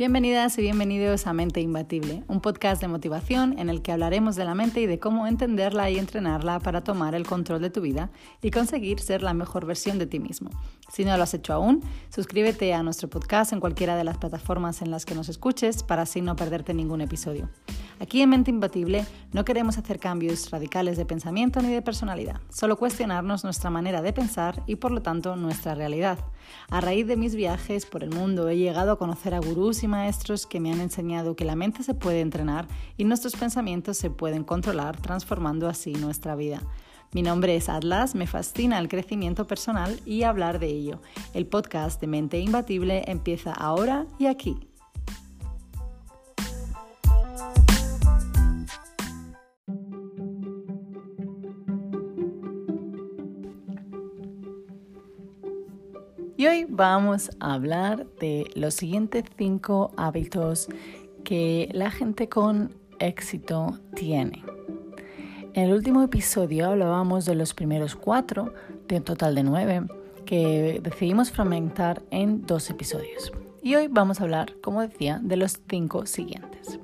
Bienvenidas y bienvenidos a Mente Imbatible, un podcast de motivación en el que hablaremos de la mente y de cómo entenderla y entrenarla para tomar el control de tu vida y conseguir ser la mejor versión de ti mismo. Si no lo has hecho aún, suscríbete a nuestro podcast en cualquiera de las plataformas en las que nos escuches para así no perderte ningún episodio. Aquí en Mente Imbatible no queremos hacer cambios radicales de pensamiento ni de personalidad, solo cuestionarnos nuestra manera de pensar y por lo tanto nuestra realidad. A raíz de mis viajes por el mundo he llegado a conocer a gurús y maestros que me han enseñado que la mente se puede entrenar y nuestros pensamientos se pueden controlar transformando así nuestra vida. Mi nombre es Atlas, me fascina el crecimiento personal y hablar de ello. El podcast de Mente Imbatible empieza ahora y aquí. Y hoy vamos a hablar de los siguientes cinco hábitos que la gente con éxito tiene. En el último episodio hablábamos de los primeros cuatro, de un total de nueve, que decidimos fragmentar en dos episodios. Y hoy vamos a hablar, como decía, de los cinco siguientes.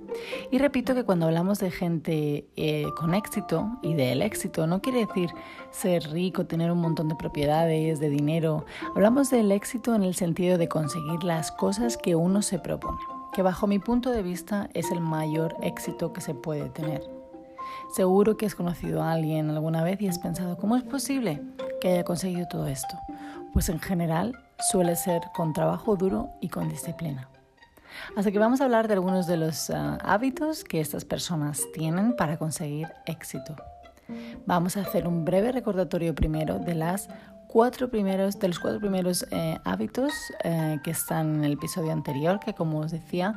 Y repito que cuando hablamos de gente eh, con éxito y del éxito, no quiere decir ser rico, tener un montón de propiedades, de dinero. Hablamos del éxito en el sentido de conseguir las cosas que uno se propone, que bajo mi punto de vista es el mayor éxito que se puede tener. Seguro que has conocido a alguien alguna vez y has pensado, ¿cómo es posible que haya conseguido todo esto? Pues en general suele ser con trabajo duro y con disciplina. Así que vamos a hablar de algunos de los ah, hábitos que estas personas tienen para conseguir éxito. Vamos a hacer un breve recordatorio primero de las cuatro primeros, de los cuatro primeros eh, hábitos eh, que están en el episodio anterior, que como os decía,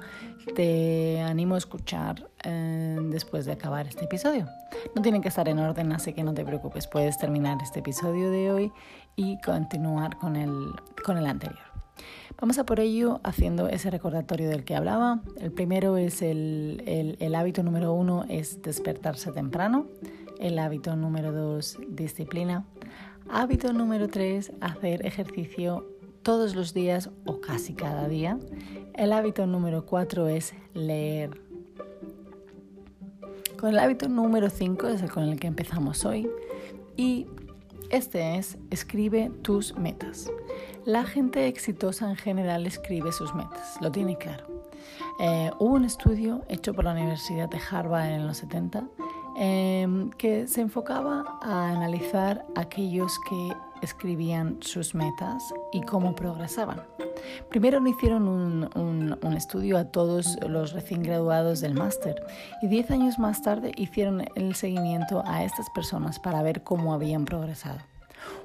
te animo a escuchar eh, después de acabar este episodio. No tienen que estar en orden, así que no te preocupes, puedes terminar este episodio de hoy y continuar con el, con el anterior. Vamos a por ello haciendo ese recordatorio del que hablaba. El primero es el, hábito número uno es despertarse temprano. El hábito número dos, disciplina. Hábito número 3, hacer ejercicio todos los días o casi cada día. El hábito número 4 es leer. Con el hábito número 5 es el con el que empezamos hoy. Y este es escribe tus metas. La gente exitosa en general escribe sus metas, lo tiene claro. Eh, hubo un estudio hecho por la Universidad de Harvard en los 70 Em, que se enfocaba a analizar aquellos que escribían sus metas y cómo progresaban. Primero hicieron un, un, estudio a todos los recién graduados del máster y diez años más tarde hicieron el seguimiento a estas personas para ver cómo habían progresado.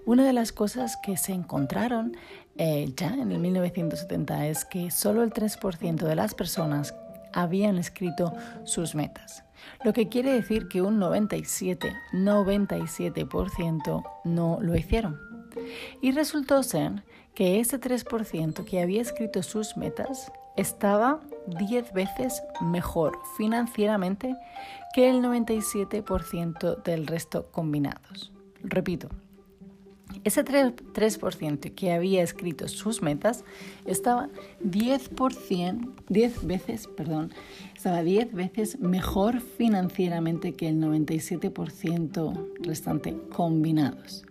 Una de las cosas que se encontraron eh, ya en el 1970 es que solo el 3% de las personas habían escrito sus metas lo que quiere decir que un 97, 97% no lo hicieron. Y resultó ser que ese 3% que había escrito sus metas estaba 10 veces mejor financieramente que el 97% del resto combinados. Repito, ese 3%, que había escrito sus metas estaba 10%, 10 veces, perdón, estaba 10 veces mejor financieramente que el 97% restante combinados.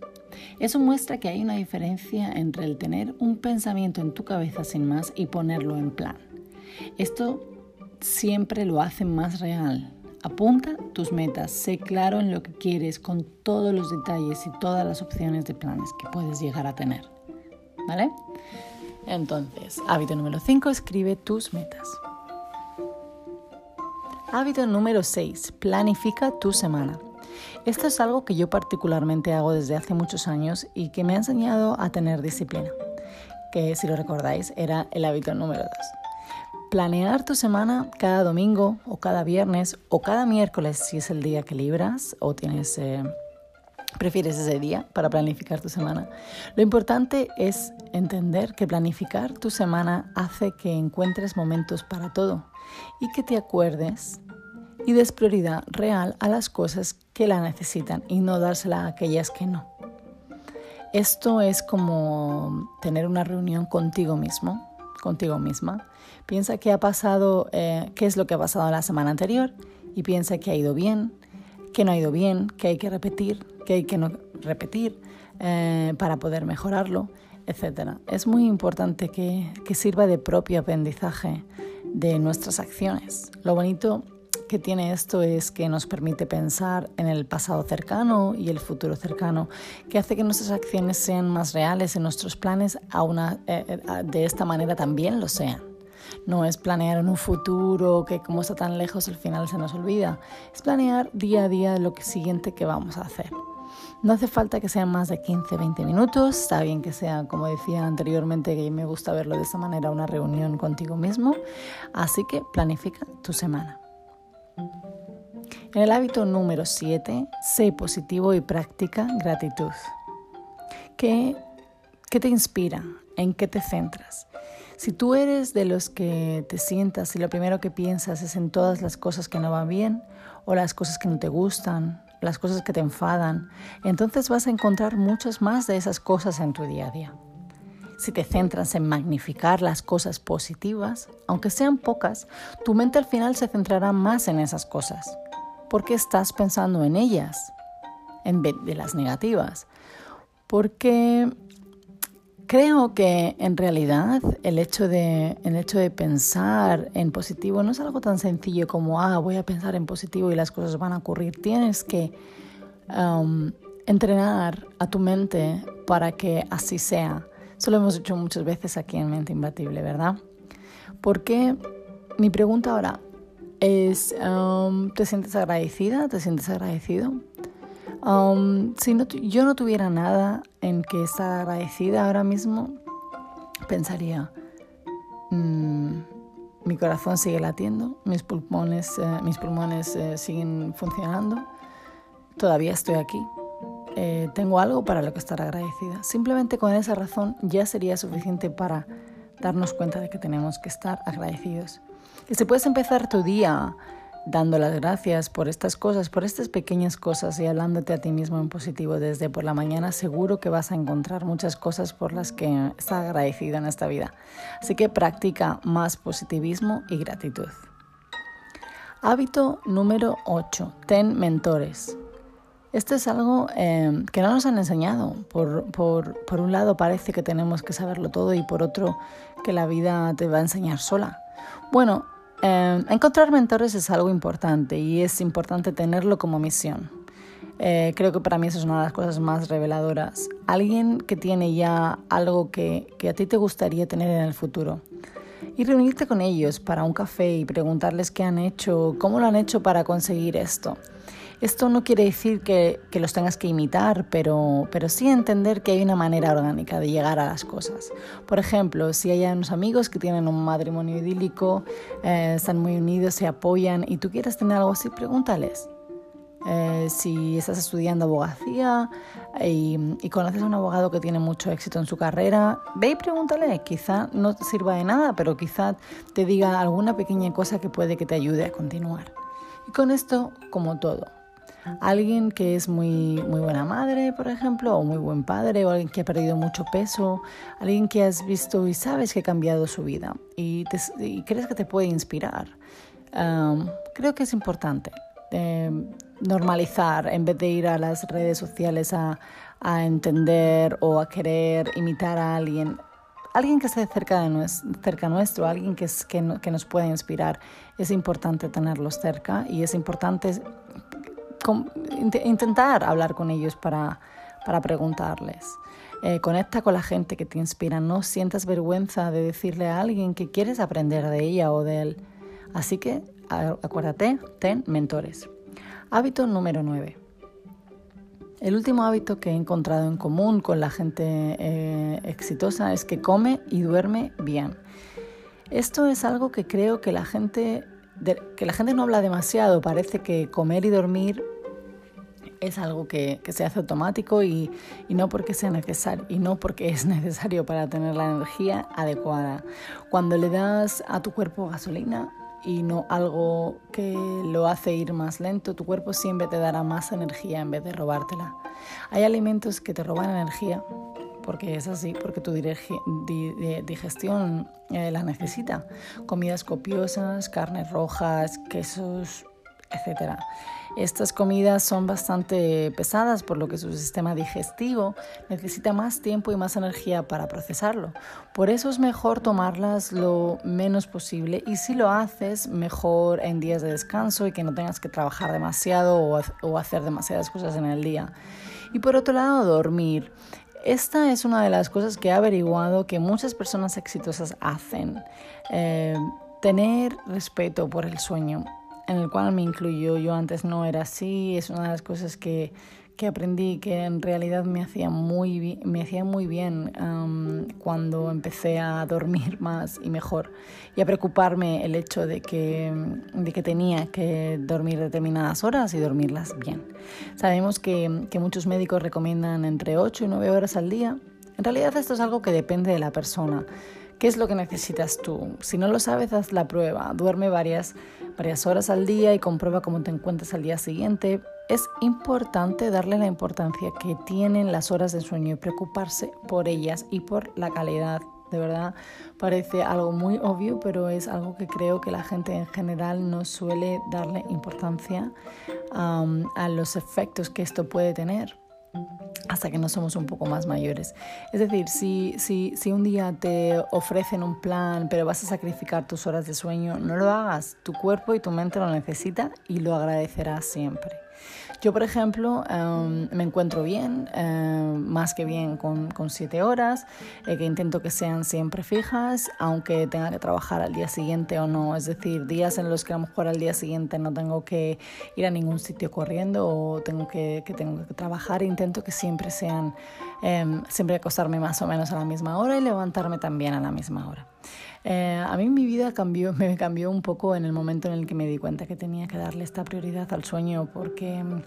Eso muestra que hay una diferencia entre el tener un pensamiento en tu cabeza sin más y ponerlo en plan. Esto siempre lo hace más real, Apunta tus metas, sé claro en lo que quieres con todos los detalles y todas las opciones de planes que puedes llegar a tener. ¿Vale? Entonces, hábito número 5, escribe tus metas. Hábito número 6, planifica tu semana. Esto es algo que yo particularmente hago desde hace muchos años y que me ha enseñado a tener disciplina, que si lo recordáis era el hábito número 2. Planear tu semana cada domingo o cada viernes o cada miércoles si es el día que libras o tienes eh, prefieres ese día para planificar tu semana. Lo importante es entender que planificar tu semana hace que encuentres momentos para todo y que te acuerdes y des prioridad real a las cosas que la necesitan y no dársela a aquellas que no. Esto es como tener una reunión contigo mismo contigo misma. Piensa qué ha pasado, eh, qué es lo que ha pasado la semana anterior y piensa que ha ido bien, que no ha ido bien, que hay que repetir, que hay que no repetir eh, para poder mejorarlo, etc. Es muy importante que, que sirva de propio aprendizaje de nuestras acciones. Lo bonito que tiene esto es que nos permite pensar en el pasado cercano y el futuro cercano, que hace que nuestras acciones sean más reales y nuestros planes a una, eh, eh, de esta manera también lo sean. No es planear en un futuro que como está tan lejos al final se nos olvida. Es planear día a día lo siguiente que vamos a hacer. No hace falta que sean más de 15, 20 minutos. Está bien que sea, como decía anteriormente, que me gusta verlo de esta manera, una reunión contigo mismo. Así que planifica tu semana. En el hábito número 7, sé positivo y practica gratitud. ¿Qué, ¿Qué te inspira? ¿En qué te centras? Si tú eres de los que te sientas y lo primero que piensas es en todas las cosas que no van bien o las cosas que no te gustan, las cosas que te enfadan, entonces vas a encontrar muchas más de esas cosas en tu día a día. Si te centras en magnificar las cosas positivas, aunque sean pocas, tu mente al final se centrará más en esas cosas, porque estás pensando en ellas en vez de las negativas. Porque creo que en realidad el hecho, de, el hecho de pensar en positivo no es algo tan sencillo como, ah, voy a pensar en positivo y las cosas van a ocurrir. Tienes que um, entrenar a tu mente para que así sea. Eso lo hemos hecho muchas veces aquí en Mente Imbatible, ¿verdad? Porque mi pregunta ahora es, um, ¿te sientes agradecida? ¿Te sientes agradecido? Um, si yo no tuviera nada en que estar agradecida ahora mismo, pensaría, mm, mi corazón sigue latiendo, mis pulmones, eh, mis pulmones eh, siguen funcionando, todavía estoy aquí, eh, tengo algo para lo que estar agradecida. Simplemente con esa razón ya sería suficiente para darnos cuenta de que tenemos que estar agradecidos. Y si puedes empezar tu día dando las gracias por estas cosas, por estas pequeñas cosas y hablándote a ti mismo en positivo desde por la mañana, seguro que vas a encontrar muchas cosas por las que estás agradecido en esta vida. Así que practica más positivismo y gratitud. Hábito número 8. Ten mentores. Esto es algo eh, que no nos han enseñado. Por, por, por un lado parece que tenemos que saberlo todo y por otro que la vida te va a enseñar sola. Bueno, eh, encontrar mentores es algo importante y es importante tenerlo como misión. Eh, creo que para mí eso es una de las cosas más reveladoras. Alguien que tiene ya algo que, que a ti te gustaría tener en el futuro. Y reunirte con ellos para un café y preguntarles qué han hecho, cómo lo han hecho para conseguir esto. Esto no quiere decir que, los tengas que imitar, pero, pero sí entender que hay una manera orgánica de llegar a las cosas. Por ejemplo, si hay unos amigos que tienen un matrimonio idílico, eh, están muy unidos, se apoyan y tú quieres tener algo así, pregúntales. Eh, si estás estudiando abogacía y, y, conoces a un abogado que tiene mucho éxito en su carrera, ve y pregúntale. Quizá no te sirva de nada, pero quizá te diga alguna pequeña cosa que puede que te ayude a continuar. Y con esto, como todo, Alguien que es muy, muy buena madre, por ejemplo, o muy buen padre, o alguien que ha perdido mucho peso, alguien que has visto y sabes que ha cambiado su vida y, crees que te puede inspirar. creo que es importante em, normalizar en vez de ir a las redes sociales a, entender o a querer imitar a alguien alguien que esté cerca, de cerca nuestro, alguien que, es, que, que, nos pueda inspirar, es importante tenerlos cerca y es importante intentar hablar con ellos para, para preguntarles. Eh, conecta con la gente que te inspira. No sientas vergüenza de decirle a alguien que quieres aprender de ella o de él. Así que acuérdate, ten mentores. Hábito número 9. El último hábito que he encontrado en común con la gente eh, exitosa es que come y duerme bien. Esto es algo que creo que la gente que la gente no habla demasiado. Parece que comer y dormir es algo que, se hace automático y, no porque sea necesario y no porque es necesario para tener la energía adecuada. Cuando le das a tu cuerpo gasolina y no algo que lo hace ir más lento, tu cuerpo siempre te dará más energía en vez de robártela. Hay alimentos que te roban energía porque es así, porque tu digestión eh, la necesita. Comidas copiosas, carnes rojas, quesos, etc. Estas comidas son bastante pesadas, por lo que su sistema digestivo necesita más tiempo y más energía para procesarlo. Por eso es mejor tomarlas lo menos posible y si lo haces, mejor en días de descanso y que no tengas que trabajar demasiado o hacer demasiadas cosas en el día. Y por otro lado, dormir. Esta es una de las cosas que he averiguado que muchas personas exitosas hacen. Eh, tener respeto por el sueño en el cual me incluyo. Yo antes no era así, es una de las cosas que, que aprendí que en realidad me hacía muy, me hacía muy bien cuando empecé a dormir más y mejor y a preocuparme el hecho de que, de que tenía que dormir determinadas horas y dormirlas bien. Sabemos que, que muchos médicos recomiendan entre 8 y 9 horas al día. En realidad esto es algo que depende de la persona. ¿Qué es lo que necesitas tú? Si no lo sabes, haz la prueba. Duerme varias, varias horas al día y comprueba cómo te encuentras al día siguiente. Es importante darle la importancia que tienen las horas de sueño y preocuparse por ellas y por la calidad. De verdad, parece algo muy obvio, pero es algo que creo que la gente en general no suele darle importancia a los efectos que esto puede tener hasta que no somos un poco más mayores. Es decir, si, si, si un día te ofrecen un plan, pero vas a sacrificar tus horas de sueño, no lo hagas. Tu cuerpo y tu mente lo necesitan y lo agradecerás siempre. Yo, por ejemplo, em, me encuentro bien, em, más que bien con, con siete horas, eh, que intento que sean siempre fijas, aunque tenga que trabajar al día siguiente o no. Es decir, días en los que a lo mejor al día siguiente no tengo que ir a ningún sitio corriendo o tengo que, que tengo que trabajar, intento que siempre sean, em, siempre acostarme más o menos a la misma hora y levantarme también a la misma hora. Eh, a mí mi vida cambió, me cambió un poco en el momento en el que me di cuenta que tenía que darle esta prioridad al sueño porque mm,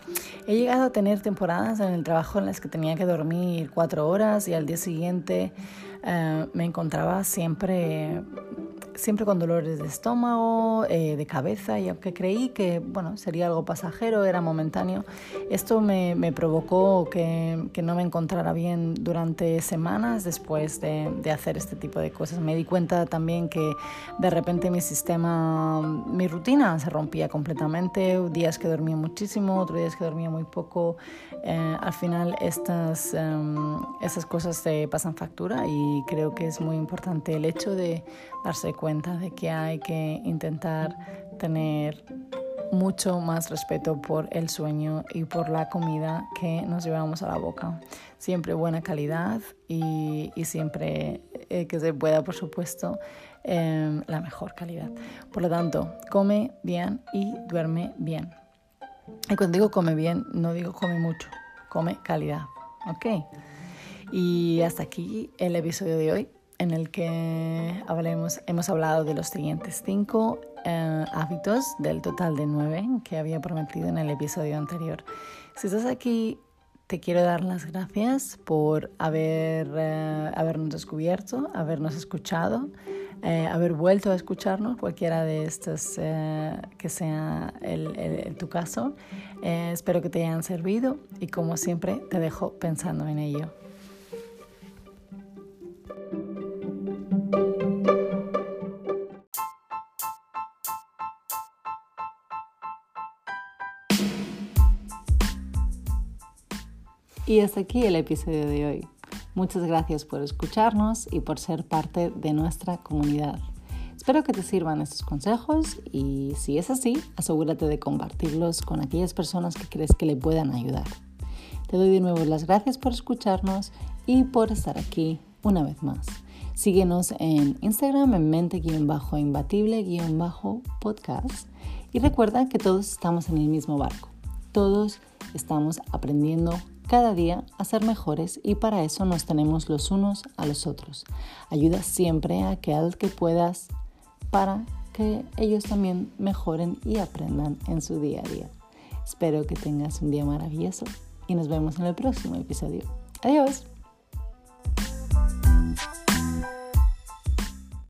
he llegado a tener temporadas en el trabajo en las que tenía que dormir cuatro horas y al día siguiente eh, me encontraba siempre siempre con dolores de estómago, eh, de cabeza, y aunque creí que bueno, sería algo pasajero, era momentáneo, esto me, me provocó que, que, no me encontrara bien durante semanas después de, de, hacer este tipo de cosas. Me di cuenta también que de repente mi sistema, mi rutina se rompía completamente, días que dormía muchísimo, otros días que dormía muy poco. Eh, al final estas, um, estas cosas se pasan factura y creo que es muy importante el hecho de darse cuenta de que hay que intentar tener mucho más respeto por el sueño y por la comida que nos llevamos a la boca. Siempre buena calidad y, y siempre eh, que se pueda, por supuesto, eh, la mejor calidad. Por lo tanto, come bien y duerme bien. Y cuando digo come bien, no digo come mucho, come calidad. ¿Ok? Y hasta aquí el episodio de hoy en el que hablemos, hemos hablado de los siguientes cinco eh, hábitos del total de nueve que había prometido en el episodio anterior. Si estás aquí, te quiero dar las gracias por haber, eh, habernos descubierto, habernos escuchado, eh, haber vuelto a escucharnos, cualquiera de estos que sea el, tu caso. espero que te hayan servido y como siempre te dejo pensando en ello. Y hasta aquí el episodio de hoy. Muchas gracias por escucharnos y por ser parte de nuestra comunidad. Espero que te sirvan estos consejos y si es así, asegúrate de compartirlos con aquellas personas que crees que le puedan ayudar. Te doy de nuevo las gracias por escucharnos y por estar aquí una vez más. Síguenos en Instagram en mente-imbatible-podcast y recuerda que todos estamos en el mismo barco. Todos estamos aprendiendo cada día a ser mejores y para eso nos tenemos los unos a los otros. Ayuda siempre a que al que puedas para que ellos también mejoren y aprendan en su día a día. Espero que tengas un día maravilloso y nos vemos en el próximo episodio. Adiós.